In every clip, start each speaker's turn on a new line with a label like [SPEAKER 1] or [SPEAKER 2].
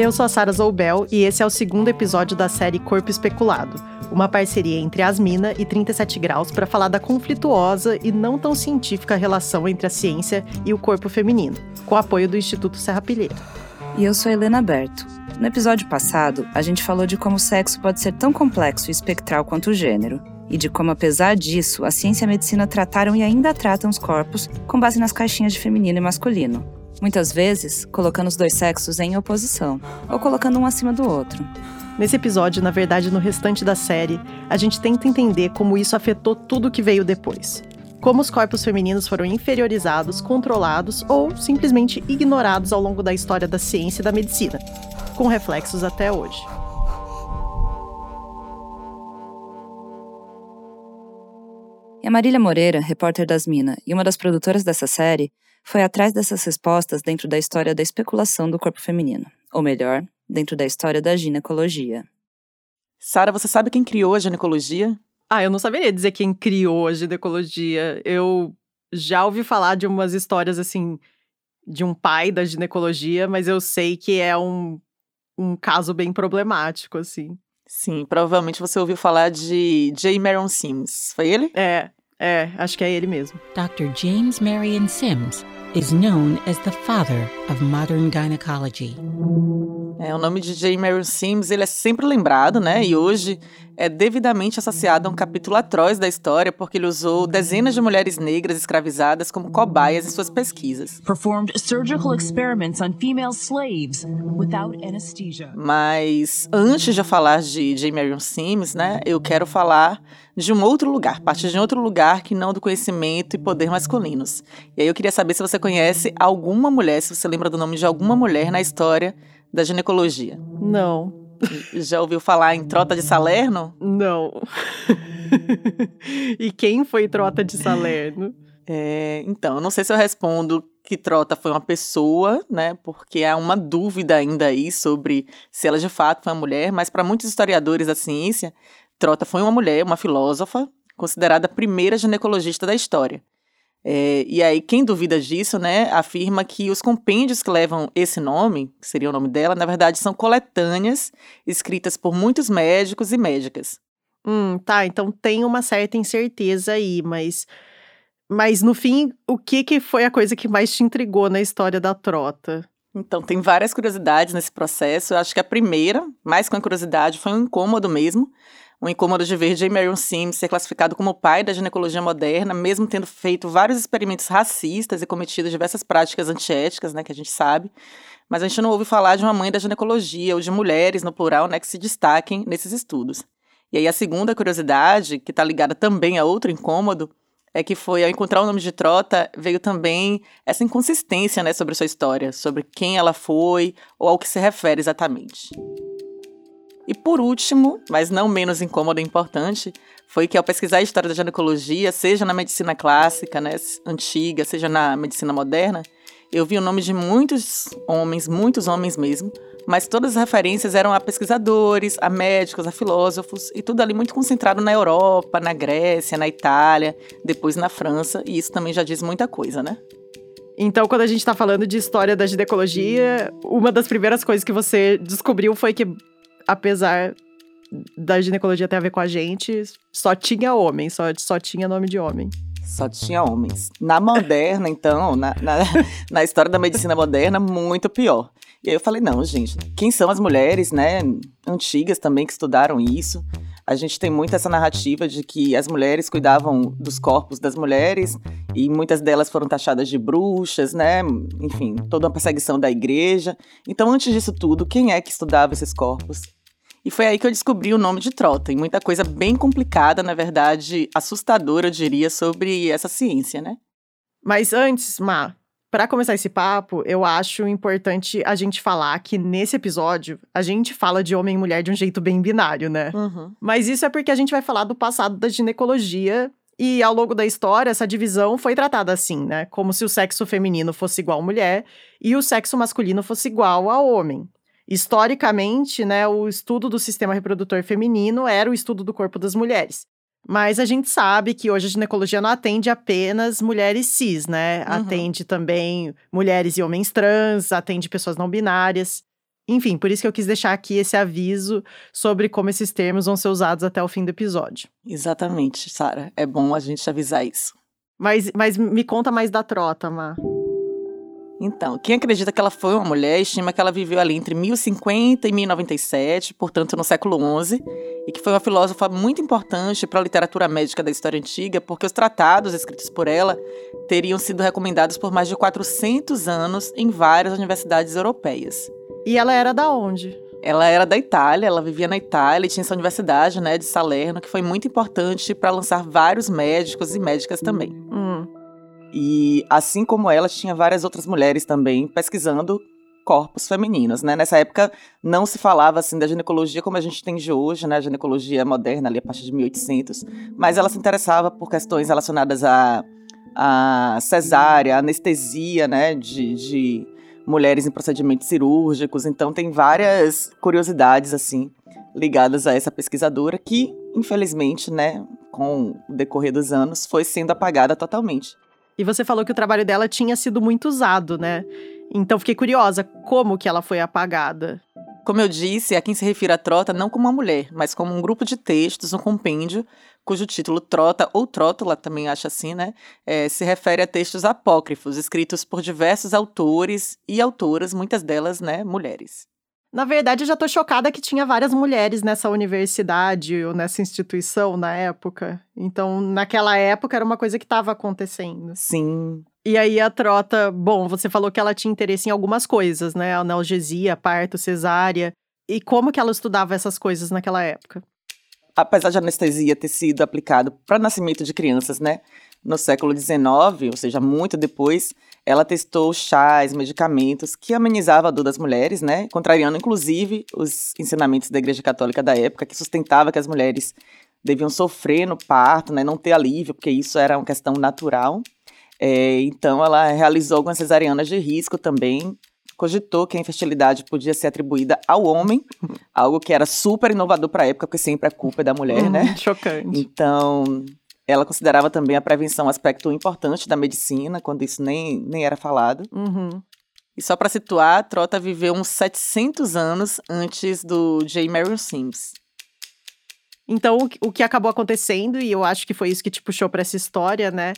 [SPEAKER 1] Eu sou a Sara Zoubel e esse é o segundo episódio da série Corpo Especulado, uma parceria entre Asmina e 37 Graus para falar da conflituosa e não tão científica relação entre a ciência e o corpo feminino, com apoio do Instituto Serra Pilheira.
[SPEAKER 2] E eu sou Helena Berto. No episódio passado, a gente falou de como o sexo pode ser tão complexo e espectral quanto o gênero, e de como, apesar disso, a ciência e a medicina trataram e ainda tratam os corpos com base nas caixinhas de feminino e masculino. Muitas vezes, colocando os dois sexos em oposição, ou colocando um acima do outro.
[SPEAKER 1] Nesse episódio, na verdade, no restante da série, a gente tenta entender como isso afetou tudo que veio depois. Como os corpos femininos foram inferiorizados, controlados ou simplesmente ignorados ao longo da história da ciência e da medicina, com reflexos até hoje.
[SPEAKER 2] E a Marília Moreira, repórter das Minas e uma das produtoras dessa série, foi atrás dessas respostas dentro da história da especulação do corpo feminino, ou melhor, dentro da história da ginecologia.
[SPEAKER 3] Sara, você sabe quem criou a ginecologia?
[SPEAKER 1] Ah, eu não saberia dizer quem criou a ginecologia. Eu já ouvi falar de umas histórias assim de um pai da ginecologia, mas eu sei que é um, um caso bem problemático, assim.
[SPEAKER 3] Sim, provavelmente você ouviu falar de J. Marion Sims. Foi ele?
[SPEAKER 1] É, é, acho que é ele mesmo.
[SPEAKER 4] Dr. James Marion Sims is known as the father of modern gynecology.
[SPEAKER 3] É, o nome de J. Marion Sims ele é sempre lembrado, né? E hoje é devidamente associado a um capítulo atroz da história porque ele usou dezenas de mulheres negras escravizadas como cobaias em suas pesquisas.
[SPEAKER 5] Performed surgical experiments on female slaves without anesthesia.
[SPEAKER 3] Mas antes de eu falar de J. Marion Sims, né, eu quero falar de um outro lugar, partir de um outro lugar que não do conhecimento e poder masculinos. E aí eu queria saber se você conhece alguma mulher, se você lembra do nome de alguma mulher na história da ginecologia.
[SPEAKER 1] Não.
[SPEAKER 3] Já ouviu falar em Trota de Salerno?
[SPEAKER 1] Não. e quem foi Trota de Salerno?
[SPEAKER 3] É, então, eu não sei se eu respondo que Trota foi uma pessoa, né? Porque há uma dúvida ainda aí sobre se ela de fato foi uma mulher, mas para muitos historiadores da ciência, Trota foi uma mulher, uma filósofa, considerada a primeira ginecologista da história. É, e aí, quem duvida disso, né, afirma que os compêndios que levam esse nome, que seria o nome dela, na verdade são coletâneas escritas por muitos médicos e médicas.
[SPEAKER 1] Hum, tá, então tem uma certa incerteza aí, mas. Mas no fim, o que, que foi a coisa que mais te intrigou na história da trota?
[SPEAKER 3] Então, tem várias curiosidades nesse processo. Eu acho que a primeira, mais com a curiosidade, foi um incômodo mesmo um incômodo de ver J. Marion Sims ser classificado como pai da ginecologia moderna, mesmo tendo feito vários experimentos racistas e cometido diversas práticas antiéticas, né, que a gente sabe. Mas a gente não ouve falar de uma mãe da ginecologia ou de mulheres, no plural, né, que se destaquem nesses estudos. E aí a segunda curiosidade, que está ligada também a outro incômodo, é que foi, ao encontrar o nome de Trota, veio também essa inconsistência né, sobre sua história, sobre quem ela foi ou ao que se refere exatamente. E por último, mas não menos incômodo e importante, foi que ao pesquisar a história da ginecologia, seja na medicina clássica, né, antiga, seja na medicina moderna, eu vi o nome de muitos homens, muitos homens mesmo, mas todas as referências eram a pesquisadores, a médicos, a filósofos, e tudo ali muito concentrado na Europa, na Grécia, na Itália, depois na França, e isso também já diz muita coisa, né?
[SPEAKER 1] Então, quando a gente está falando de história da ginecologia, uma das primeiras coisas que você descobriu foi que apesar da ginecologia ter a ver com a gente, só tinha homem, só, só tinha nome de homem.
[SPEAKER 3] Só tinha homens. Na moderna, então, na, na, na, história da medicina moderna, muito pior. E aí eu falei, não, gente, quem são as mulheres, né, antigas também que estudaram isso? A gente tem muito essa narrativa de que as mulheres cuidavam dos corpos das mulheres e muitas delas foram taxadas de bruxas, né? Enfim, toda uma perseguição da igreja. Então, antes disso tudo, quem é que estudava esses corpos? E foi aí que eu descobri o nome de Trota, e muita coisa bem complicada, na verdade, assustadora, eu diria, sobre essa ciência, né?
[SPEAKER 1] Mas antes, Ma, para começar esse papo, eu acho importante a gente falar que nesse episódio a gente fala de homem e mulher de um jeito bem binário, né?
[SPEAKER 3] Uhum.
[SPEAKER 1] Mas isso é porque a gente vai falar do passado da ginecologia e ao longo da história, essa divisão foi tratada assim, né? Como se o sexo feminino fosse igual à mulher e o sexo masculino fosse igual ao homem. Historicamente, né, o estudo do sistema reprodutor feminino era o estudo do corpo das mulheres. Mas a gente sabe que hoje a ginecologia não atende apenas mulheres cis, né? Uhum. Atende também mulheres e homens trans, atende pessoas não binárias. Enfim, por isso que eu quis deixar aqui esse aviso sobre como esses termos vão ser usados até o fim do episódio.
[SPEAKER 3] Exatamente, Sara. É bom a gente avisar isso.
[SPEAKER 1] Mas, mas me conta mais da trota, Má.
[SPEAKER 3] Então, quem acredita que ela foi uma mulher estima que ela viveu ali entre 1050 e 1097, portanto no século XI, e que foi uma filósofa muito importante para a literatura médica da história antiga, porque os tratados escritos por ela teriam sido recomendados por mais de 400 anos em várias universidades europeias.
[SPEAKER 1] E ela era da onde?
[SPEAKER 3] Ela era da Itália, ela vivia na Itália e tinha essa universidade, né, de Salerno, que foi muito importante para lançar vários médicos e médicas também.
[SPEAKER 1] Hum.
[SPEAKER 3] E assim como ela, tinha várias outras mulheres também pesquisando corpos femininos, né? Nessa época não se falava assim da ginecologia como a gente tem de hoje, né? A ginecologia moderna ali a partir de 1800, mas ela se interessava por questões relacionadas a, a cesárea, anestesia, né? De, de mulheres em procedimentos cirúrgicos. Então tem várias curiosidades assim ligadas a essa pesquisadora que, infelizmente, né, com o decorrer dos anos, foi sendo apagada totalmente.
[SPEAKER 1] E você falou que o trabalho dela tinha sido muito usado, né? Então fiquei curiosa, como que ela foi apagada?
[SPEAKER 3] Como eu disse, a quem se refere a Trota não como uma mulher, mas como um grupo de textos, um compêndio, cujo título Trota ou Trótula, também acha assim, né? É, se refere a textos apócrifos, escritos por diversos autores e autoras, muitas delas, né, mulheres.
[SPEAKER 1] Na verdade, eu já tô chocada que tinha várias mulheres nessa universidade ou nessa instituição na época. Então, naquela época era uma coisa que estava acontecendo.
[SPEAKER 3] Sim.
[SPEAKER 1] E aí a trota, bom, você falou que ela tinha interesse em algumas coisas, né? Analgesia, parto, cesárea. E como que ela estudava essas coisas naquela época?
[SPEAKER 3] Apesar de anestesia ter sido aplicado para nascimento de crianças, né? No século XIX, ou seja, muito depois, ela testou chás, medicamentos que amenizavam a dor das mulheres, né? Contrariando, inclusive, os ensinamentos da Igreja Católica da época, que sustentava que as mulheres deviam sofrer no parto, né? Não ter alívio, porque isso era uma questão natural. É, então, ela realizou algumas cesarianas de risco também, cogitou que a infertilidade podia ser atribuída ao homem, algo que era super inovador para a época, porque sempre a culpa é da mulher,
[SPEAKER 1] Uhum,
[SPEAKER 3] né?
[SPEAKER 1] Chocante.
[SPEAKER 3] Então, ela considerava também a prevenção um aspecto importante da medicina, quando isso nem, nem era falado.
[SPEAKER 1] Uhum.
[SPEAKER 3] E só para situar, Trota viveu uns 700 anos antes do J. Marion Sims.
[SPEAKER 1] Então, o que- o que acabou acontecendo, e eu acho que foi isso que te puxou para essa história, né?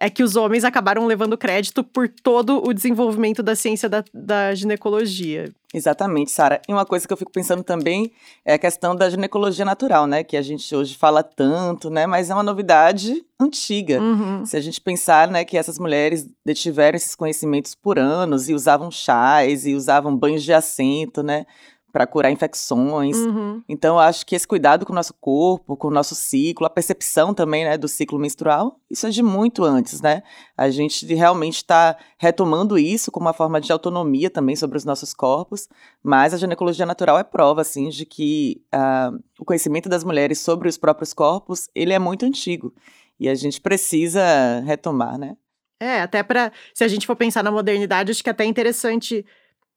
[SPEAKER 1] É que os homens acabaram levando crédito por todo o desenvolvimento da ciência da, da ginecologia.
[SPEAKER 3] Exatamente, Sara. E uma coisa que eu fico pensando também é a questão da ginecologia natural, né? Que a gente hoje fala tanto, né? Mas é uma novidade antiga.
[SPEAKER 1] Uhum.
[SPEAKER 3] Se a gente pensar, né, que essas mulheres detiveram esses conhecimentos por anos e usavam chás e usavam banhos de assento, né, para curar infecções.
[SPEAKER 1] Uhum.
[SPEAKER 3] Então, eu acho que esse cuidado com o nosso corpo, com o nosso ciclo, a percepção também, né, do ciclo menstrual, isso é de muito antes, né? A gente realmente está retomando isso como uma forma de autonomia também sobre os nossos corpos, mas a ginecologia natural é prova, assim, de que ah, o conhecimento das mulheres sobre os próprios corpos, ele é muito antigo. E a gente precisa retomar, né?
[SPEAKER 1] É, até para se a gente for pensar na modernidade, acho que é até interessante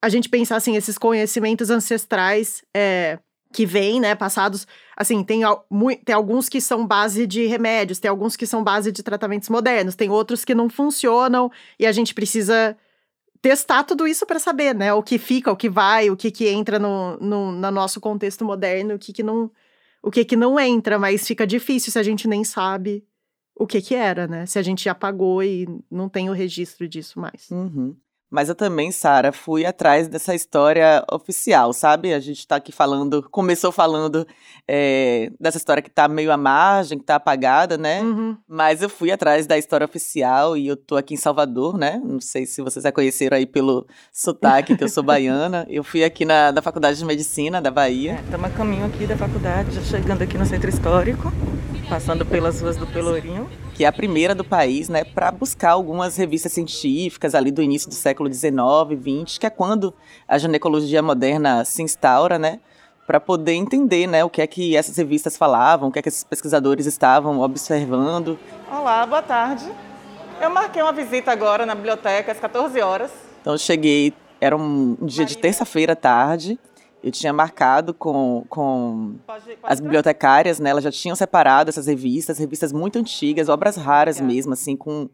[SPEAKER 1] a gente pensar assim esses conhecimentos ancestrais é, que vêm, né, passados. Assim, tem, tem alguns que são base de remédios, tem alguns que são base de tratamentos modernos, tem outros que não funcionam e a gente precisa testar tudo isso para saber, né, o que fica, o que vai, o que que entra no, no, no nosso contexto moderno, o que que não, o que que não entra, mas fica difícil se a gente nem sabe o que que era, né? Se a gente apagou e não tem o registro disso mais.
[SPEAKER 3] Uhum. Mas eu também, Sara, fui atrás dessa história oficial, sabe? A gente tá aqui falando, começou falando é, dessa história que tá meio à margem, que tá apagada, né?
[SPEAKER 1] Uhum.
[SPEAKER 3] Mas eu fui atrás da história oficial e eu tô aqui em Salvador, né? Não sei se vocês já conheceram aí pelo sotaque, que eu sou baiana. Eu fui aqui na, da Faculdade de Medicina da Bahia. Estamos a caminho aqui da faculdade, já chegando aqui no Centro Histórico, passando pelas ruas do Pelourinho. Que é a primeira do país, né? Para buscar algumas revistas científicas ali do início do século XIX, XX, que é quando a ginecologia moderna se instaura, né? Para poder entender, né, o que é que essas revistas falavam, o que é que esses pesquisadores estavam observando. Olá, boa tarde. Eu marquei uma visita agora na biblioteca às 14 horas. Então eu cheguei, era um dia de terça-feira à tarde. Eu tinha marcado com, com as bibliotecárias, né? Elas já tinham separado essas revistas, revistas muito antigas, obras raras mesmo, assim, com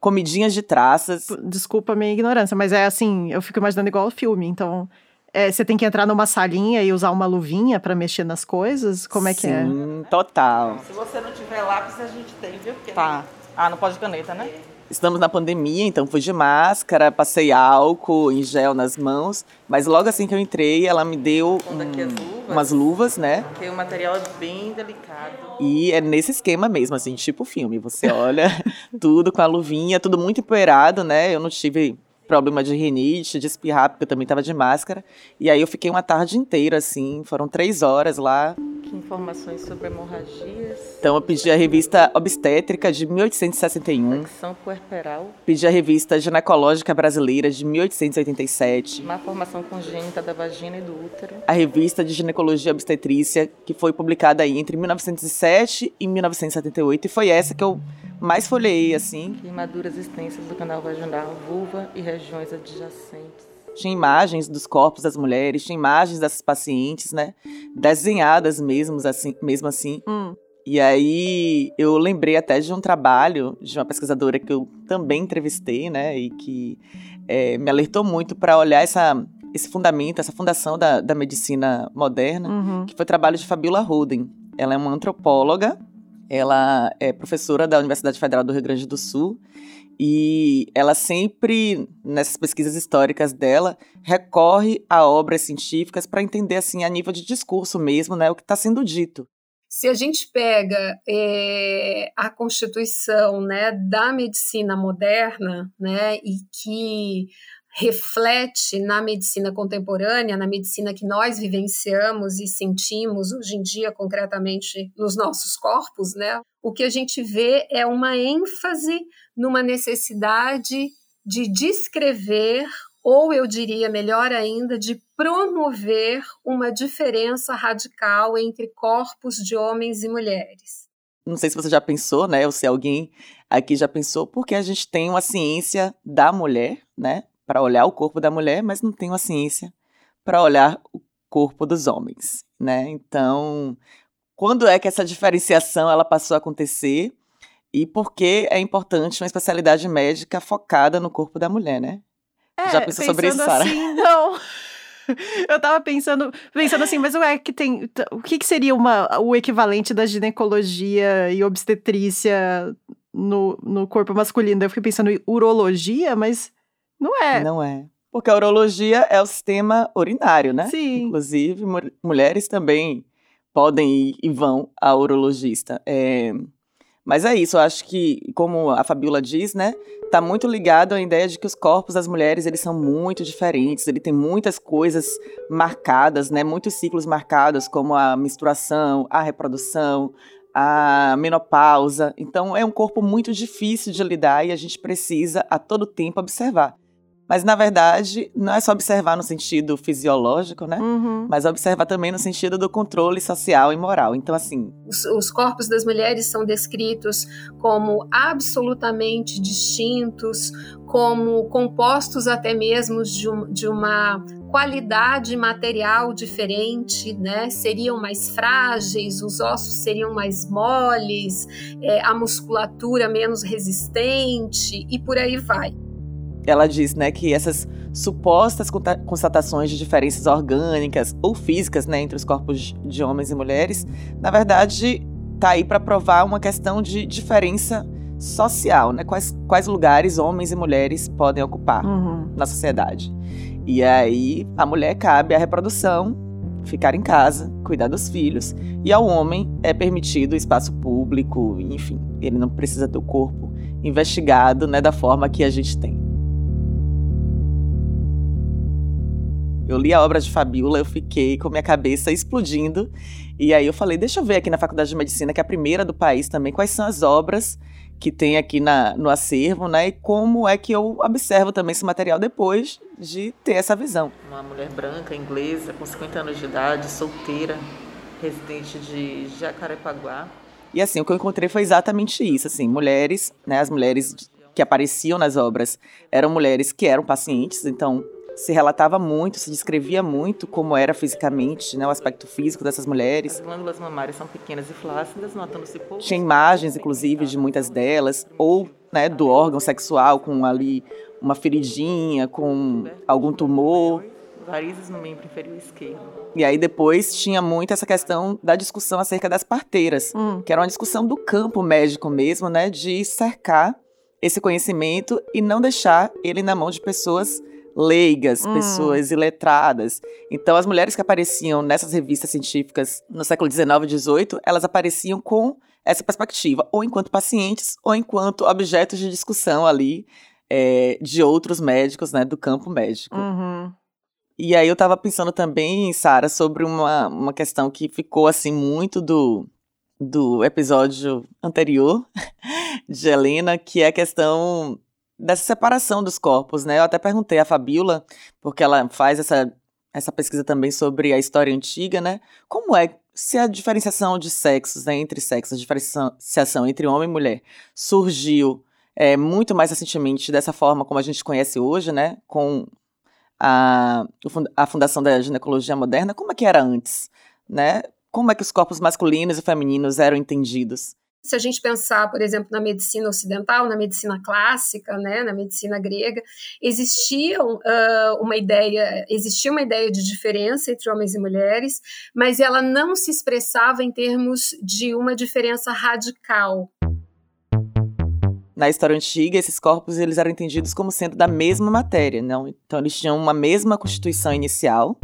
[SPEAKER 3] comidinhas de traças.
[SPEAKER 1] Desculpa a minha ignorância, mas é assim, eu fico imaginando igual o filme, então é, você tem que entrar numa salinha e usar uma luvinha para mexer nas coisas? Como é que é?
[SPEAKER 3] Sim, total.
[SPEAKER 6] Se você não tiver lápis, a gente tem, viu? Porque
[SPEAKER 3] Tá.
[SPEAKER 6] Ah, não pode caneta, né?
[SPEAKER 3] Estamos na pandemia, então fui de máscara, passei álcool em gel nas mãos, mas logo assim que eu entrei, ela me deu
[SPEAKER 6] aqui as luvas.
[SPEAKER 3] umas luvas, né?
[SPEAKER 6] Porque o material é bem delicado.
[SPEAKER 3] E é nesse esquema mesmo, assim, tipo filme. Você olha tudo com a luvinha, tudo muito empoeirado, né? Eu não tive problema de rinite, de espirrar, porque eu também tava de máscara. E aí eu fiquei uma tarde inteira, assim, foram três horas lá.
[SPEAKER 6] Aqui informações sobre hemorragias,
[SPEAKER 3] Então eu pedi a revista Obstétrica de 1861,
[SPEAKER 6] infecção puerperal,
[SPEAKER 3] pedi a revista Ginecológica Brasileira de 1887,
[SPEAKER 6] má formação congênita da vagina e do útero,
[SPEAKER 3] a revista de Ginecologia Obstetrícia, que foi publicada aí entre 1907 e 1978, e foi essa que eu mais folhei, assim,
[SPEAKER 6] queimaduras extensas do canal vaginal, vulva e regiões adjacentes.
[SPEAKER 3] tinha imagens dos corpos das mulheres, tinha imagens dessas pacientes, né? Desenhadas mesmo assim, mesmo assim.
[SPEAKER 1] Hum.
[SPEAKER 3] E aí eu lembrei até de um trabalho de uma pesquisadora que eu também entrevistei, né? E que eh, me alertou muito para olhar essa, esse fundamento, essa fundação da, da medicina moderna,
[SPEAKER 1] Uhum.
[SPEAKER 3] que foi o trabalho de Fabiola Roden. Ela é uma antropóloga, ela é professora da Universidade Federal do Rio Grande do Sul e ela sempre, nessas pesquisas históricas dela, recorre a obras científicas para entender, assim, a nível de discurso mesmo, né, o que está sendo dito.
[SPEAKER 7] Se a gente pega eh, a constituição né, da medicina moderna né, e que reflete na medicina contemporânea, na medicina que nós vivenciamos e sentimos hoje em dia, concretamente nos nossos corpos, né, o que a gente vê é uma ênfase numa necessidade de descrever, ou eu diria melhor ainda, de promover uma diferença radical entre corpos de homens e mulheres.
[SPEAKER 3] Não sei se você já pensou, né, ou se alguém aqui já pensou, porque a gente tem uma ciência da mulher, né, para olhar o corpo da mulher, mas não tem uma ciência para olhar o corpo dos homens, né? Então, quando é que essa diferenciação ela passou a acontecer e por que é importante uma especialidade médica focada no corpo da mulher, né? Já pensou sobre isso, Sara?
[SPEAKER 1] assim, não. Eu tava pensando, pensando assim, mas ué, que tem, o que, que seria uma, o equivalente da ginecologia e obstetrícia no, no corpo masculino? Eu fiquei pensando em urologia, mas não é.
[SPEAKER 3] Não é. Porque a urologia é o sistema urinário, né?
[SPEAKER 1] Sim.
[SPEAKER 3] Inclusive, mu- mulheres também podem ir e vão ao urologista. É, Mas é isso, eu acho que, como a Fabiola diz, né? Tá muito ligado à ideia de que os corpos das mulheres, eles são muito diferentes, ele tem muitas coisas marcadas, né? Muitos ciclos marcados, como a menstruação, a reprodução, a menopausa. Então, é um corpo muito difícil de lidar e a gente precisa a todo tempo observar. Mas, na verdade, não é só observar no sentido fisiológico, né?
[SPEAKER 1] Uhum.
[SPEAKER 3] Mas observar também no sentido do controle social e moral. Então, assim,
[SPEAKER 7] Os, os corpos das mulheres são descritos como absolutamente distintos, como compostos até mesmo de, um- de uma qualidade material diferente, né? Seriam mais frágeis, os ossos seriam mais moles, é, a musculatura menos resistente e por aí vai.
[SPEAKER 3] Ela diz, né, que essas supostas constatações de diferenças orgânicas ou físicas, né, entre os corpos de homens e mulheres, na verdade, tá aí para provar uma questão de diferença social, né? Quais, quais lugares homens e mulheres podem ocupar
[SPEAKER 1] Uhum.
[SPEAKER 3] na sociedade. E aí, a mulher cabe a reprodução, ficar em casa, cuidar dos filhos, e ao homem é permitido o espaço público, enfim, ele não precisa ter o corpo investigado, né, da forma que a gente tem. Eu li a obra de Fabiola, eu fiquei com minha cabeça explodindo. E aí eu falei, deixa eu ver aqui na Faculdade de Medicina, que é a primeira do país também, quais são as obras que tem aqui na, no acervo, né? E como é que eu observo também esse material depois de ter essa visão.
[SPEAKER 6] Uma mulher branca, inglesa, com 50 anos de idade, solteira, residente de Jacarepaguá.
[SPEAKER 3] E assim, o que eu encontrei foi exatamente isso, assim, mulheres, né, as mulheres que apareciam nas obras eram mulheres que eram pacientes, então se relatava muito, se descrevia muito como era fisicamente, né, o aspecto físico dessas
[SPEAKER 6] As
[SPEAKER 3] mulheres.
[SPEAKER 6] glândulas mamárias são pequenas e flácidas, notando-se pouco.
[SPEAKER 3] Tinha imagens, inclusive, de muitas delas, ou né, do órgão sexual com ali uma feridinha, com algum tumor.
[SPEAKER 6] varizes no membro inferior esquerdo.
[SPEAKER 3] E aí depois tinha muito essa questão da discussão acerca das parteiras,
[SPEAKER 1] Hum.
[SPEAKER 3] que era uma discussão do campo médico mesmo, né, de cercar esse conhecimento e não deixar ele na mão de pessoas leigas,
[SPEAKER 1] Hum.
[SPEAKER 3] pessoas iletradas. Então, as mulheres que apareciam nessas revistas científicas no século XIX e XVIII, elas apareciam com essa perspectiva, ou enquanto pacientes, ou enquanto objetos de discussão ali é, de outros médicos, né, do campo médico.
[SPEAKER 1] Uhum.
[SPEAKER 3] E aí eu tava pensando também, Sara, sobre uma, uma questão que ficou assim muito do, do episódio anterior de Helena, que é a questão dessa separação dos corpos, né? Eu até perguntei à Fabiola, porque ela faz essa, essa pesquisa também sobre a história antiga, né? Como é se a diferenciação de sexos, né, entre sexos, a diferenciação entre homem e mulher surgiu é, muito mais recentemente dessa forma como a gente conhece hoje, né? Com a, a fundação da ginecologia moderna, como é que era antes, né? Como é que os corpos masculinos e femininos eram entendidos?
[SPEAKER 7] Se a gente pensar, por exemplo, na medicina ocidental, na medicina clássica, né, na medicina grega, existiam ah, uma ideia, existia uma ideia de diferença entre homens e mulheres, mas ela não se expressava em termos de uma diferença radical.
[SPEAKER 3] Na história antiga, esses corpos eles eram entendidos como sendo da mesma matéria, não? Então eles tinham uma mesma constituição inicial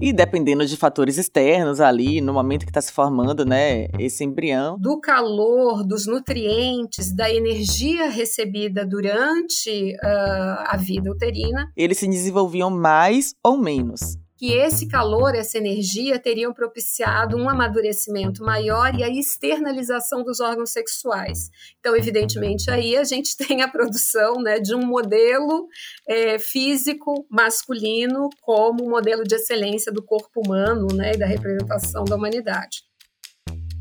[SPEAKER 3] e dependendo de fatores externos ali, no momento que está se formando, né, esse embrião,
[SPEAKER 7] Do calor, dos nutrientes, da energia recebida durante ah, a vida uterina,
[SPEAKER 3] eles se desenvolviam mais ou menos.
[SPEAKER 7] Que esse calor, essa energia teriam propiciado um amadurecimento maior e a externalização dos órgãos sexuais. Então, evidentemente, aí a gente tem a produção né, de um modelo eh, físico masculino como modelo de excelência do corpo humano né, e da representação da humanidade.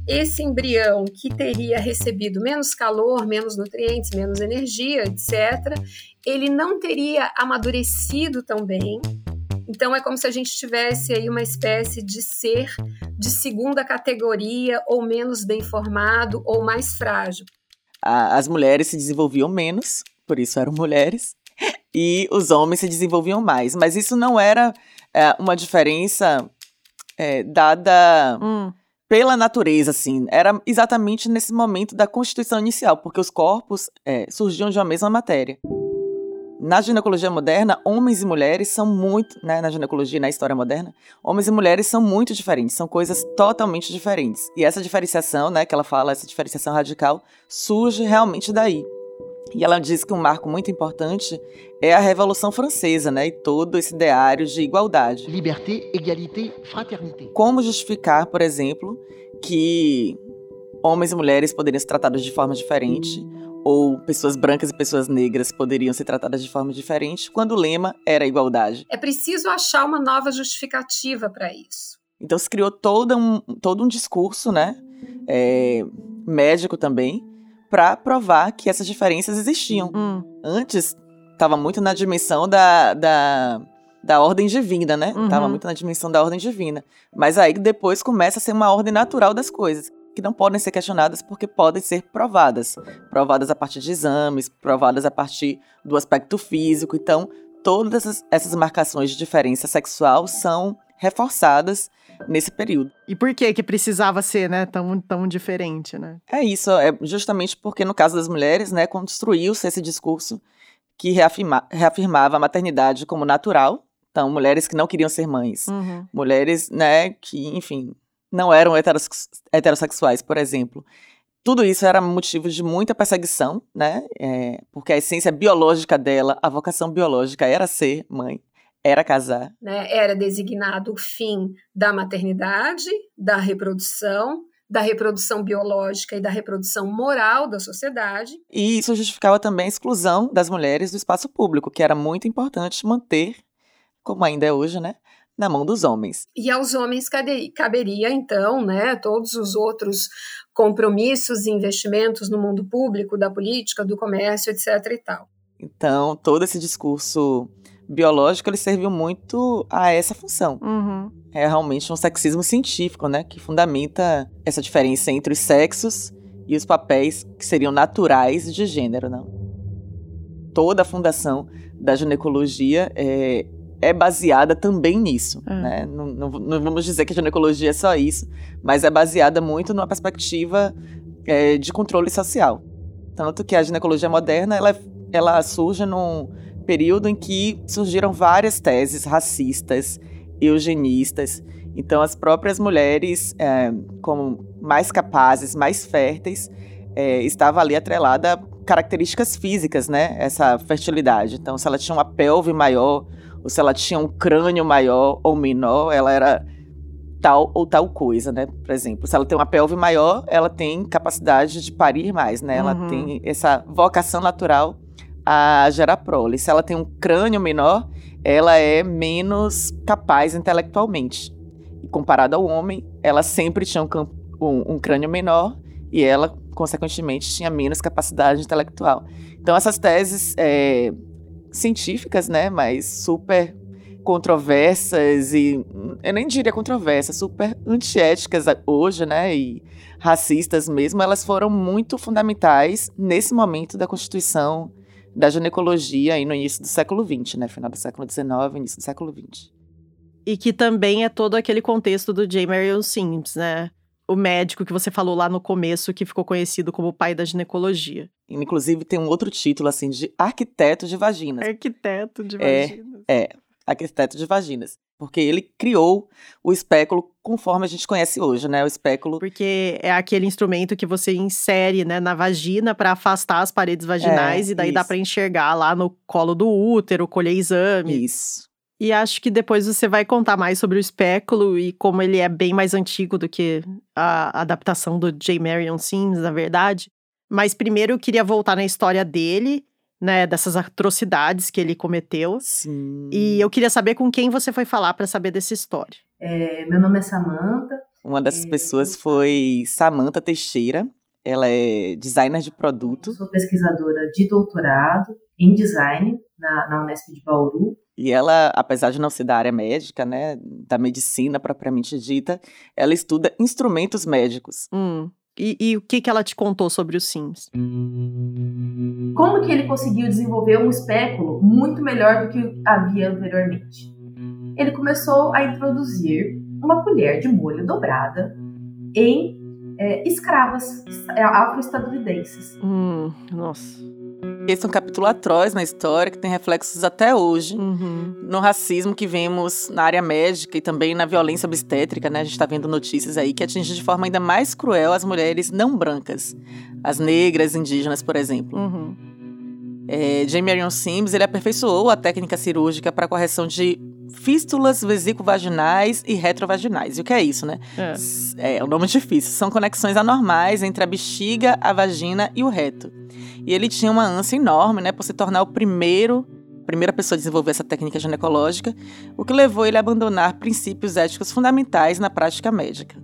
[SPEAKER 7] Esse embrião que teria recebido menos calor, menos nutrientes, menos energia, etc., ele não teria amadurecido tão bem, então é como se a gente tivesse aí uma espécie de ser de segunda categoria, ou menos bem formado, ou mais frágil.
[SPEAKER 3] As mulheres se desenvolviam menos, por isso eram mulheres, e os homens se desenvolviam mais. Mas isso não era é, uma diferença é, dada
[SPEAKER 1] Hum.
[SPEAKER 3] pela natureza, assim. Era exatamente nesse momento da constituição inicial, porque os corpos é, surgiam de uma mesma matéria. Na ginecologia moderna, homens e mulheres são muito, né, na ginecologia, na história moderna, homens e mulheres são muito diferentes, são coisas totalmente diferentes. E essa diferenciação, né, que ela fala, essa diferenciação radical, surge realmente daí. E ela diz que um marco muito importante é a Revolução Francesa, né, e todo esse ideário de igualdade.
[SPEAKER 8] Liberté, égalité, fraternité.
[SPEAKER 3] Como justificar, por exemplo, que homens e mulheres poderiam ser tratados de forma diferente, ou pessoas brancas e pessoas negras poderiam ser tratadas de forma diferente, quando o lema era igualdade.
[SPEAKER 7] É preciso achar uma nova justificativa para isso.
[SPEAKER 3] Então se criou todo um, todo um discurso, né, é, médico também, para provar que essas diferenças existiam.
[SPEAKER 1] Hum.
[SPEAKER 3] Antes, estava muito na dimensão da, da, da ordem divina, né?
[SPEAKER 1] Uhum.
[SPEAKER 3] Tava muito na dimensão da ordem divina. Mas aí depois começa a ser uma ordem natural das coisas, que não podem ser questionadas porque podem ser provadas. Provadas a partir de exames, provadas a partir do aspecto físico. Então, todas essas, essas marcações de diferença sexual são reforçadas nesse período.
[SPEAKER 1] E por que que precisava ser, né, tão, tão diferente, né?
[SPEAKER 3] É isso, é justamente porque no caso das mulheres, né, construiu-se esse discurso que reafirma, reafirmava a maternidade como natural. Então, mulheres que não queriam ser mães,
[SPEAKER 1] Uhum.
[SPEAKER 3] mulheres, né, que, enfim, não eram heteros- heterossexuais, por exemplo. Tudo isso era motivo de muita perseguição, né, é, porque a essência biológica dela, a vocação biológica era ser mãe, era casar.
[SPEAKER 7] né? Era designado o fim da maternidade, da reprodução, da reprodução biológica e da reprodução moral da sociedade.
[SPEAKER 3] E isso justificava também a exclusão das mulheres do espaço público, que era muito importante manter, como ainda é hoje, né, na mão dos homens.
[SPEAKER 7] E aos homens caberia, então, né, todos os outros compromissos e investimentos no mundo público, da política, do comércio, etc. e tal.
[SPEAKER 3] Então, todo esse discurso biológico ele serviu muito a essa função.
[SPEAKER 1] Uhum.
[SPEAKER 3] É realmente um sexismo científico, né, que fundamenta essa diferença entre os sexos e os papéis que seriam naturais de gênero, não. Toda a fundação da ginecologia é, é baseada também nisso,
[SPEAKER 1] É.
[SPEAKER 3] né? Não, não, não vamos dizer que a ginecologia é só isso, mas é baseada muito numa perspectiva é, de controle social. Tanto que a ginecologia moderna, ela, ela surge num período em que surgiram várias teses racistas, eugenistas. Então, as próprias mulheres, é, como mais capazes, mais férteis, é, estava ali atrelada a características físicas, né? Essa fertilidade. Então, se ela tinha uma pelve maior, ou se ela tinha um crânio maior ou menor, ela era tal ou tal coisa, né? Por exemplo, se ela tem uma pelve maior, ela tem capacidade de parir mais, né? Ela
[SPEAKER 1] Uhum.
[SPEAKER 3] tem essa vocação natural a gerar prole. Se ela tem um crânio menor, ela é menos capaz intelectualmente. E comparado ao homem, ela sempre tinha um, um- um crânio menor e ela, consequentemente, tinha menos capacidade intelectual. Então, essas teses é, científicas, né, mas super controversas e eu nem diria controversas, super antiéticas hoje, né, e racistas mesmo, elas foram muito fundamentais nesse momento da constituição da ginecologia aí no início do século XX, né, final do século XIX, início do século XX.
[SPEAKER 1] E que também é todo aquele contexto do J. Marion Sims, né? O médico que você falou lá no começo, que ficou conhecido como o pai da ginecologia.
[SPEAKER 3] Inclusive tem um outro título assim de arquiteto de vaginas.
[SPEAKER 1] Arquiteto de
[SPEAKER 3] É,
[SPEAKER 1] vaginas.
[SPEAKER 3] É, arquiteto de vaginas, porque ele criou o espéculo conforme a gente conhece hoje, né? O espéculo
[SPEAKER 1] Porque é aquele instrumento que você insere né, na vagina para afastar as paredes vaginais
[SPEAKER 3] É,
[SPEAKER 1] e daí dá
[SPEAKER 3] isso.
[SPEAKER 1] para enxergar lá no colo do útero, colher exame.
[SPEAKER 3] isso.
[SPEAKER 1] E acho que depois você vai contar mais sobre o espéculo e como ele é bem mais antigo do que a adaptação do J. Marion Sims, na verdade. Mas primeiro eu queria voltar na história dele, né, dessas atrocidades que ele cometeu.
[SPEAKER 3] Sim.
[SPEAKER 1] E eu queria saber com quem você foi falar para saber dessa história.
[SPEAKER 9] É, meu nome é Samantha.
[SPEAKER 3] Uma dessas
[SPEAKER 9] É,
[SPEAKER 3] pessoas foi Samantha Teixeira. Ela é designer de produto
[SPEAKER 9] Sou pesquisadora de doutorado em design na, na Unesp de Bauru.
[SPEAKER 3] E ela, apesar de não ser da área médica, né, da medicina propriamente dita, ela estuda instrumentos médicos.
[SPEAKER 1] Hum. E, e o que, que ela te contou sobre os Sims?
[SPEAKER 9] Como que ele conseguiu desenvolver um espéculo muito melhor do que havia anteriormente? Ele começou a introduzir uma colher de molho dobrada em é, escravas afro-estadunidenses.
[SPEAKER 1] Hum, nossa.
[SPEAKER 3] Esse é um capítulo atroz na história que tem reflexos até hoje
[SPEAKER 1] Uhum.
[SPEAKER 3] no racismo que vemos na área médica e também na violência obstétrica, né? A gente está vendo notícias aí que atingem de forma ainda mais cruel as mulheres não brancas, as negras, indígenas, por exemplo.
[SPEAKER 1] Uhum.
[SPEAKER 3] É, J. Marion Sims ele aperfeiçoou a técnica cirúrgica para a correção de fístulas vesicovaginais e retrovaginais. E o que é isso, né?
[SPEAKER 1] É.
[SPEAKER 3] S- É, o nome é difícil. São conexões anormais entre a bexiga, a vagina e o reto. E ele tinha uma ânsia enorme, né, por se tornar o primeiro, primeira pessoa a desenvolver essa técnica ginecológica, o que levou ele a abandonar princípios éticos fundamentais na prática médica.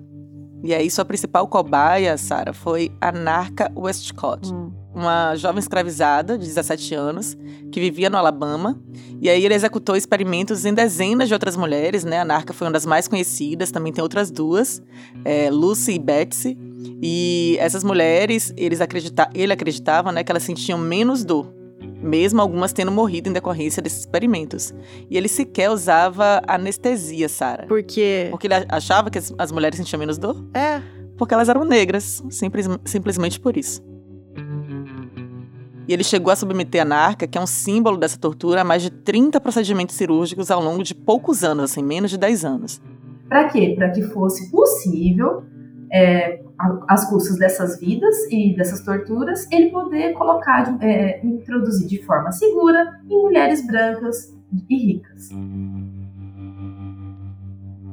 [SPEAKER 3] E aí sua principal cobaia, Sarah, foi a Narca Westcott
[SPEAKER 1] Hum.
[SPEAKER 3] Uma jovem escravizada de 17 anos que vivia no Alabama. E aí ele executou experimentos em dezenas de outras mulheres, né? A Narca foi uma das mais conhecidas, também tem outras duas, é, Lucy e Betsy. E essas mulheres, eles acredita ele acreditava, né, que elas sentiam menos dor, mesmo algumas tendo morrido em decorrência desses experimentos. E ele sequer usava anestesia, Sara.
[SPEAKER 1] Porque.
[SPEAKER 3] Porque ele achava que as, as mulheres sentiam menos dor?
[SPEAKER 1] É.
[SPEAKER 3] Porque elas eram negras, simples, simplesmente por isso. E ele chegou a submeter a narca, que é um símbolo dessa tortura, a mais de 30 procedimentos cirúrgicos ao longo de poucos anos, assim, menos de 10 anos.
[SPEAKER 9] Para quê? Para que fosse possível, é, às custas dessas vidas e dessas torturas, ele poder colocar, é, introduzir de forma segura em mulheres brancas e ricas.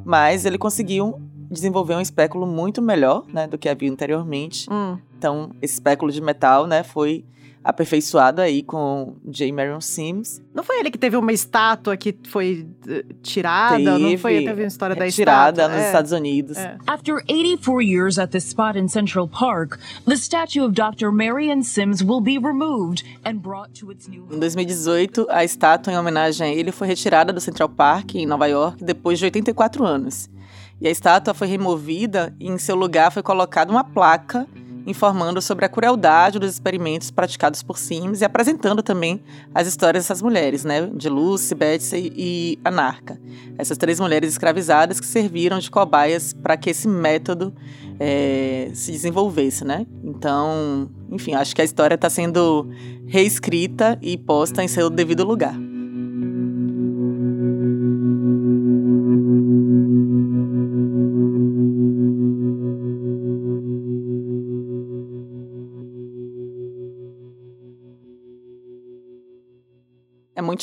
[SPEAKER 3] Mas ele conseguiu desenvolver um espéculo muito melhor né, do que havia anteriormente.
[SPEAKER 1] Hum.
[SPEAKER 3] Então, esse espéculo de metal né, foi aperfeiçoado aí com J. Marion Sims.
[SPEAKER 1] Não foi ele que teve uma estátua que foi eh, tirada? não
[SPEAKER 3] Teve,
[SPEAKER 1] foi? Teve uma história da estátua?
[SPEAKER 3] nos
[SPEAKER 1] É.
[SPEAKER 3] Estados Unidos.
[SPEAKER 1] É.
[SPEAKER 5] After 84 years at this spot in Central Park, the statue of Dr. Marion Sims will be removed and brought to its new
[SPEAKER 3] Em 2018, a estátua em homenagem a ele foi retirada do Central Park, em Nova York, depois de 84 anos. E a estátua foi removida e em seu lugar foi colocada uma placa informando sobre a crueldade dos experimentos praticados por Sims e apresentando também as histórias dessas mulheres, né, de Lucy, Betsy e Anarca. Essas três mulheres escravizadas que serviram de cobaias para que esse método é, se desenvolvesse, né? Então, enfim, acho que a história está sendo reescrita e posta em seu devido lugar.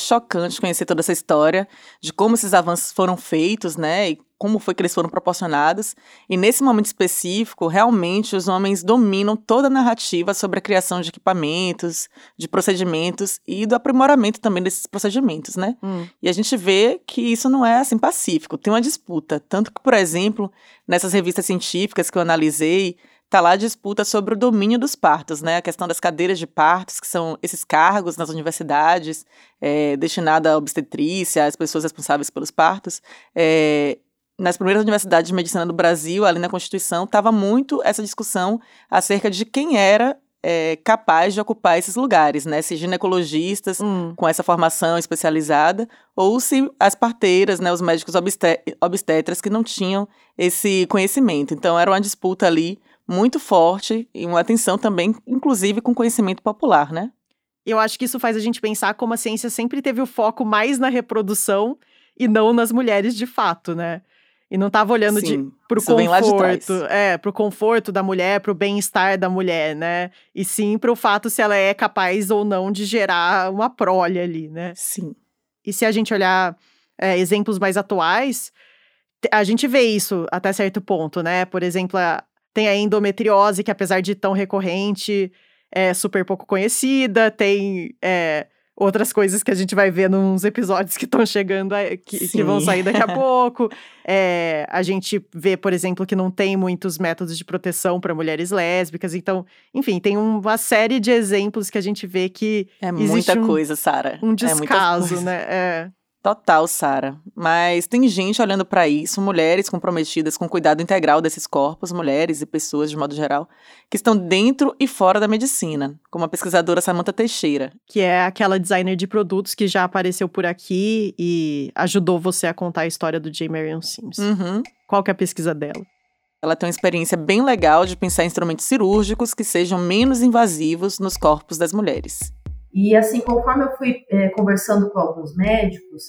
[SPEAKER 3] Chocante conhecer toda essa história de como esses avanços foram feitos, né? E como foi que eles foram proporcionados. E nesse momento específico, realmente os homens dominam toda a narrativa sobre a criação de equipamentos, de procedimentos e do aprimoramento também desses procedimentos, né? Hum. E a gente vê que isso não é assim pacífico, tem uma disputa. Tanto que, por exemplo, nessas revistas científicas que eu analisei, Está lá a disputa sobre o domínio dos partos, né? A questão das cadeiras de partos, que são esses cargos nas universidades, é, destinada à obstetrícia, às pessoas responsáveis pelos partos. É, nas primeiras universidades de medicina do Brasil, ali na Constituição, estava muito essa discussão acerca de quem era é, capaz de ocupar esses lugares, né? Se ginecologistas hum. com essa formação especializada ou se as parteiras, né, os médicos obstetras que não tinham esse conhecimento. Então era uma disputa ali muito forte e uma atenção também, inclusive com conhecimento popular, né?
[SPEAKER 1] Eu acho que isso faz a gente pensar como a ciência sempre teve o foco mais na reprodução e não nas mulheres de fato, né? E não estava olhando Sim, de, pro conforto, é, pro conforto da mulher, pro bem-estar da mulher, né? E sim pro fato se ela é capaz ou não de gerar uma prole ali, né?
[SPEAKER 3] Sim.
[SPEAKER 1] E se a gente olhar é, exemplos mais atuais, a gente vê isso até certo ponto, né? Por exemplo, a, tem a endometriose, que apesar de tão recorrente, é super pouco conhecida. Tem é, outras coisas que a gente vai ver nos episódios que estão chegando, que, que, vão sair daqui a pouco. É, a gente vê, por exemplo, que não tem muitos métodos de proteção para mulheres lésbicas. Então, enfim, tem uma série de exemplos que a gente vê que.
[SPEAKER 3] É muita um, coisa, Sara.
[SPEAKER 1] Um é descaso, é né? É.
[SPEAKER 3] Total, Sara. Mas tem gente olhando para isso, mulheres comprometidas com o cuidado integral desses corpos, mulheres e pessoas de modo geral, que estão dentro e fora da medicina, como a pesquisadora Samantha Teixeira,
[SPEAKER 1] que é aquela designer de produtos que já apareceu por aqui e ajudou você a contar a história do J. Marion Sims.
[SPEAKER 3] Uhum.
[SPEAKER 1] Qual que é a pesquisa dela?
[SPEAKER 3] Ela tem uma experiência bem legal de pensar em instrumentos cirúrgicos que sejam menos invasivos nos corpos das mulheres.
[SPEAKER 9] E assim, conforme eu fui é, conversando com alguns médicos,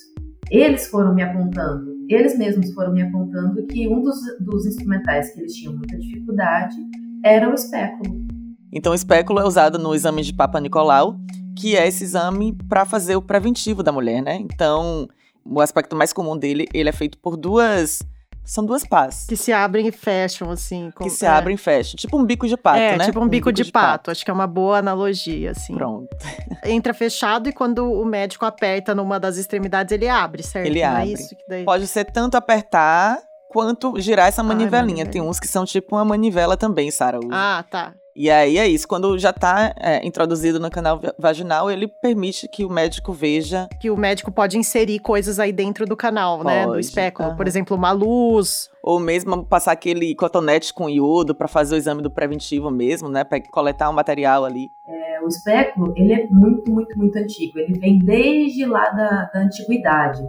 [SPEAKER 9] eles foram me apontando, eles mesmos foram me apontando que um dos, dos instrumentais que eles tinham muita dificuldade era o espéculo.
[SPEAKER 3] Então, o espéculo é usado no exame de Papa Nicolau, que é esse exame para fazer o preventivo da mulher, né? Então, o aspecto mais comum dele, ele é feito por duas são duas pás.
[SPEAKER 1] Que se abrem e fecham, assim.
[SPEAKER 3] Com, que se é. abrem e fecham. Tipo um bico de pato,
[SPEAKER 1] é,
[SPEAKER 3] né?
[SPEAKER 1] tipo um, um bico, bico, de, de pato. pato. Acho que é uma boa analogia, assim.
[SPEAKER 3] Pronto.
[SPEAKER 1] Entra fechado e quando o médico aperta numa das extremidades, ele abre, certo?
[SPEAKER 3] Ele Não é abre. É daí... Pode ser tanto apertar quanto girar essa manivelinha. Ai, Tem uns que são tipo uma manivela também, Sara.
[SPEAKER 1] Ah, tá.
[SPEAKER 3] E aí é isso, quando já está é, introduzido no canal vaginal, ele permite que o médico veja.
[SPEAKER 1] Que o médico pode inserir coisas aí dentro do canal, pode, né? Do espéculo. Uhum. Por exemplo, uma luz.
[SPEAKER 3] Ou mesmo passar aquele cotonete com iodo para fazer o exame do preventivo mesmo, né? Para coletar um material ali.
[SPEAKER 9] É, o espéculo, ele é muito, muito, muito antigo. Ele vem desde lá da, da antiguidade.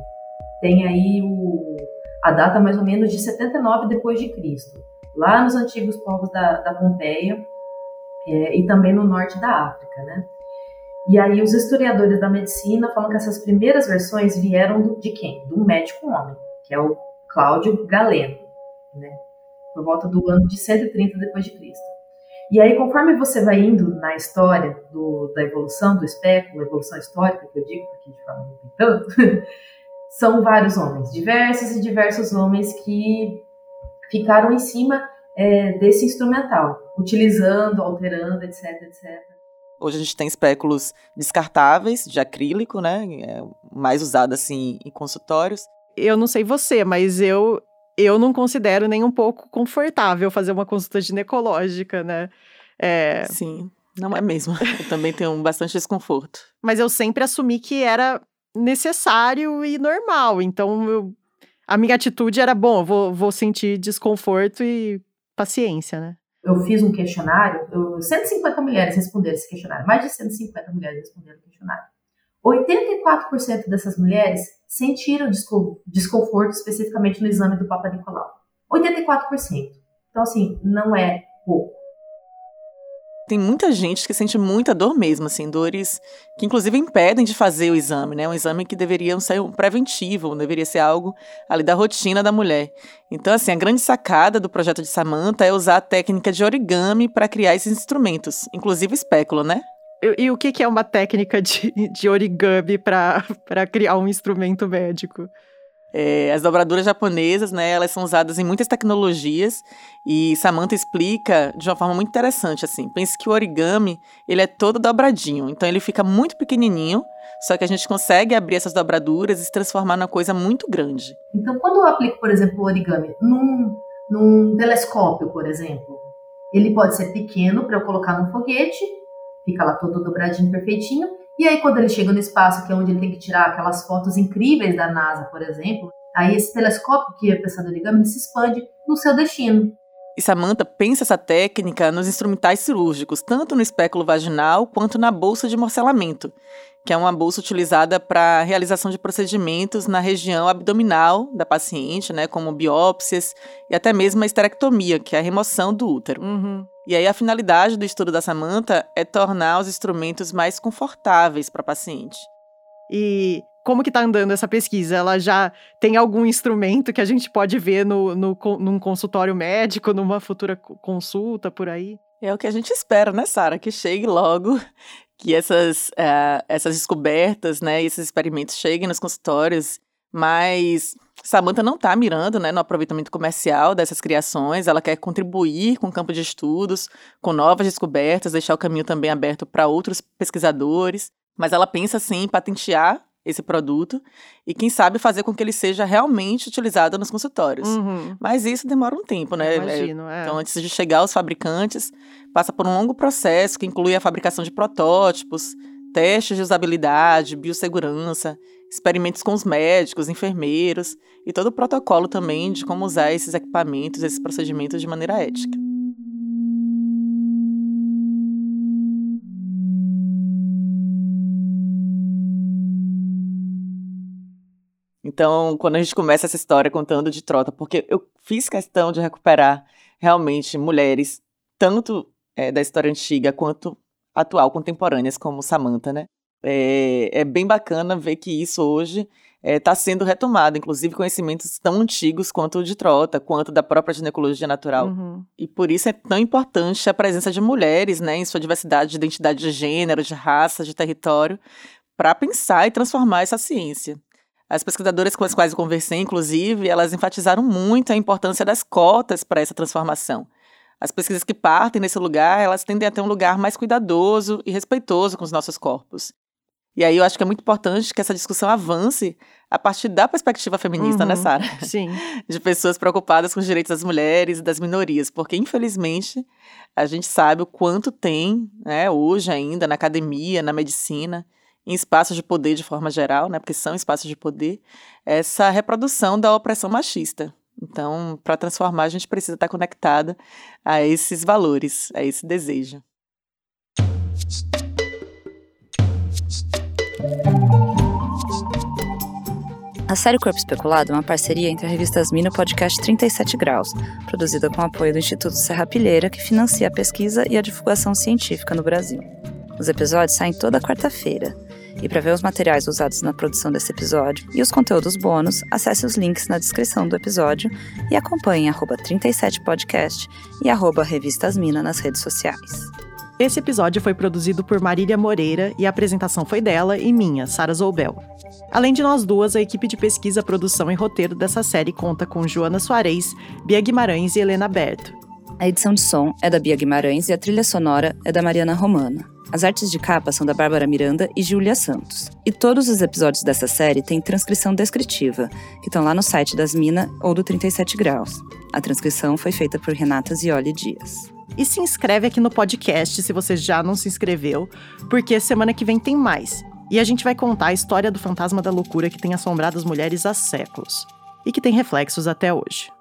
[SPEAKER 9] Tem aí o, a data mais ou menos de 79 depois de Cristo. Lá nos antigos povos da, da Pompeia, é, e também no norte da África, né? E aí os historiadores da medicina falam que essas primeiras versões vieram do, de quem? Do médico homem, que é o Cláudio Galeno, né? Por volta do ano de 130 depois de Cristo. E aí, conforme você vai indo na história do, da evolução do espéculo, evolução histórica, que eu digo, porque de forma não tanto, são vários homens, diversos e diversos homens que ficaram em cima é, desse instrumental, utilizando, alterando, etc, etc.
[SPEAKER 3] Hoje a gente tem espéculos descartáveis de acrílico, né? É mais usado assim em consultórios.
[SPEAKER 1] Eu não sei você, mas eu eu não considero nem um pouco confortável fazer uma consulta ginecológica, né?
[SPEAKER 3] É... Sim, não é mesmo. Eu também tenho bastante desconforto.
[SPEAKER 1] Mas eu sempre assumi que era necessário e normal. Então, eu... a minha atitude era: bom, eu vou, vou sentir desconforto e paciência, né?
[SPEAKER 9] eu fiz um questionário, eu, 150 mulheres responderam esse questionário, mais de 150 mulheres responderam o questionário. 84% dessas mulheres sentiram desconforto especificamente no exame do Papa Nicolau. 84%. Então, assim, não é pouco.
[SPEAKER 3] Tem muita gente que sente muita dor mesmo, assim, dores que inclusive impedem de fazer o exame, né? Um exame que deveria ser um preventivo, deveria ser algo ali da rotina da mulher. Então, assim, a grande sacada do projeto de Samantha é usar a técnica de origami para criar esses instrumentos, inclusive espéculo, né?
[SPEAKER 1] E, e o que, que é uma técnica de, de origami para criar um instrumento médico?
[SPEAKER 3] É, as dobraduras japonesas, né, elas são usadas em muitas tecnologias e Samantha explica de uma forma muito interessante, assim. Pense que o origami, ele é todo dobradinho, então ele fica muito pequenininho, só que a gente consegue abrir essas dobraduras e se transformar numa coisa muito grande.
[SPEAKER 9] Então, quando eu aplico, por exemplo, o origami num, num telescópio, por exemplo, ele pode ser pequeno para eu colocar num foguete, fica lá todo dobradinho, perfeitinho, e aí, quando ele chega no espaço, que é onde ele tem que tirar aquelas fotos incríveis da NASA, por exemplo, aí esse telescópio que é pensado origami ele se expande no seu destino.
[SPEAKER 3] E Samantha pensa essa técnica nos instrumentais cirúrgicos, tanto no espéculo vaginal quanto na bolsa de morcelamento, que é uma bolsa utilizada para a realização de procedimentos na região abdominal da paciente, né, como biópsias e até mesmo a esterectomia, que é a remoção do útero.
[SPEAKER 1] Uhum.
[SPEAKER 3] E aí a finalidade do estudo da Samantha é tornar os instrumentos mais confortáveis para a paciente.
[SPEAKER 1] E como que está andando essa pesquisa? Ela já tem algum instrumento que a gente pode ver no, no, num consultório médico, numa futura consulta por aí?
[SPEAKER 3] É o que a gente espera, né, Sara? Que chegue logo, que essas, uh, essas descobertas, né, esses experimentos cheguem nos consultórios, mas Samantha não está mirando né, no aproveitamento comercial dessas criações, ela quer contribuir com o campo de estudos, com novas descobertas, deixar o caminho também aberto para outros pesquisadores, mas ela pensa sim em patentear esse produto e quem sabe fazer com que ele seja realmente utilizado nos consultórios.
[SPEAKER 1] Uhum.
[SPEAKER 3] Mas isso demora um tempo, né?
[SPEAKER 1] Imagino, é.
[SPEAKER 3] Então, antes de chegar aos fabricantes, passa por um longo processo que inclui a fabricação de protótipos, testes de usabilidade, biossegurança, experimentos com os médicos, enfermeiros e todo o protocolo também de como usar esses equipamentos, esses procedimentos de maneira ética. Então, quando a gente começa essa história contando de trota, porque eu fiz questão de recuperar realmente mulheres, tanto é, da história antiga quanto atual, contemporâneas, como Samantha, né? É, é bem bacana ver que isso hoje está é, sendo retomado, inclusive conhecimentos tão antigos quanto o de trota, quanto da própria ginecologia natural.
[SPEAKER 1] Uhum.
[SPEAKER 3] E por isso é tão importante a presença de mulheres, né, em sua diversidade de identidade de gênero, de raça, de território, para pensar e transformar essa ciência. As pesquisadoras com as quais eu conversei, inclusive, elas enfatizaram muito a importância das cotas para essa transformação. As pesquisas que partem nesse lugar, elas tendem a ter um lugar mais cuidadoso e respeitoso com os nossos corpos. E aí eu acho que é muito importante que essa discussão avance a partir da perspectiva feminista, né,
[SPEAKER 1] uhum,
[SPEAKER 3] Sara?
[SPEAKER 1] Sim.
[SPEAKER 3] De pessoas preocupadas com os direitos das mulheres e das minorias, porque infelizmente a gente sabe o quanto tem, né, hoje ainda na academia, na medicina, em espaços de poder de forma geral, né, porque são espaços de poder, essa reprodução da opressão machista. Então, para transformar, a gente precisa estar conectada a esses valores, a esse desejo.
[SPEAKER 2] A série Corpo Especulado é uma parceria entre a revista Asmina e o podcast 37 Graus, produzida com apoio do Instituto Serra Pilheira, que financia a pesquisa e a divulgação científica no Brasil. Os episódios saem toda quarta-feira. E para ver os materiais usados na produção desse episódio e os conteúdos bônus, acesse os links na descrição do episódio e acompanhe 37podcast e arroba Revistasmina nas redes sociais.
[SPEAKER 1] Esse episódio foi produzido por Marília Moreira e a apresentação foi dela e minha, Sara Zoubel. Além de nós duas, a equipe de pesquisa, produção e roteiro dessa série conta com Joana Soares, Bia Guimarães e Helena Berto.
[SPEAKER 2] A edição de som é da Bia Guimarães e a trilha sonora é da Mariana Romana. As artes de capa são da Bárbara Miranda e Júlia Santos. E todos os episódios dessa série têm transcrição descritiva, que estão lá no site das Mina ou do 37 Graus. A transcrição foi feita por Renata Zioli Dias.
[SPEAKER 1] E se inscreve aqui no podcast se você já não se inscreveu, porque semana que vem tem mais. E a gente vai contar a história do fantasma da loucura que tem assombrado as mulheres há séculos e que tem reflexos até hoje.